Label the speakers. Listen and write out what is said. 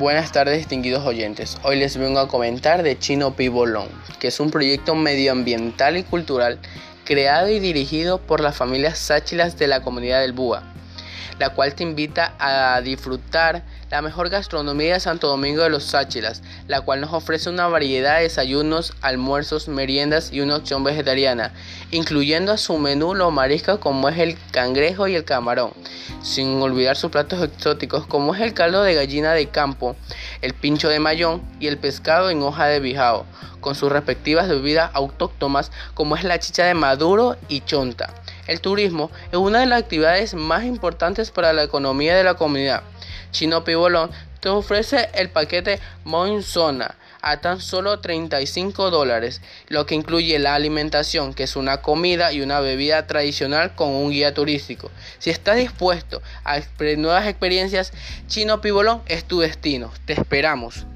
Speaker 1: Buenas tardes distinguidos oyentes. Hoy les vengo a comentar de Chino Pibolón, que es un proyecto medioambiental y cultural creado y dirigido por las familias sáchilas de la comunidad del Búa la cual te invita a disfrutar la mejor gastronomía de Santo Domingo de los Sáchilas, la cual nos ofrece una variedad de desayunos, almuerzos, meriendas y una opción vegetariana, incluyendo a su menú los mariscos como es el cangrejo y el camarón, sin olvidar sus platos exóticos como es el caldo de gallina de campo, el pincho de mayón y el pescado en hoja de bijao, con sus respectivas bebidas autóctonas como es la chicha de maduro y chonta. El turismo es una de las actividades más importantes para la economía de la comunidad. Chino Pibolón te ofrece el paquete Monzona a tan solo 35 dólares, lo que incluye la alimentación, que es una comida y una bebida tradicional con un guía turístico. Si estás dispuesto a nuevas experiencias, Chino Pibolón es tu destino. Te esperamos.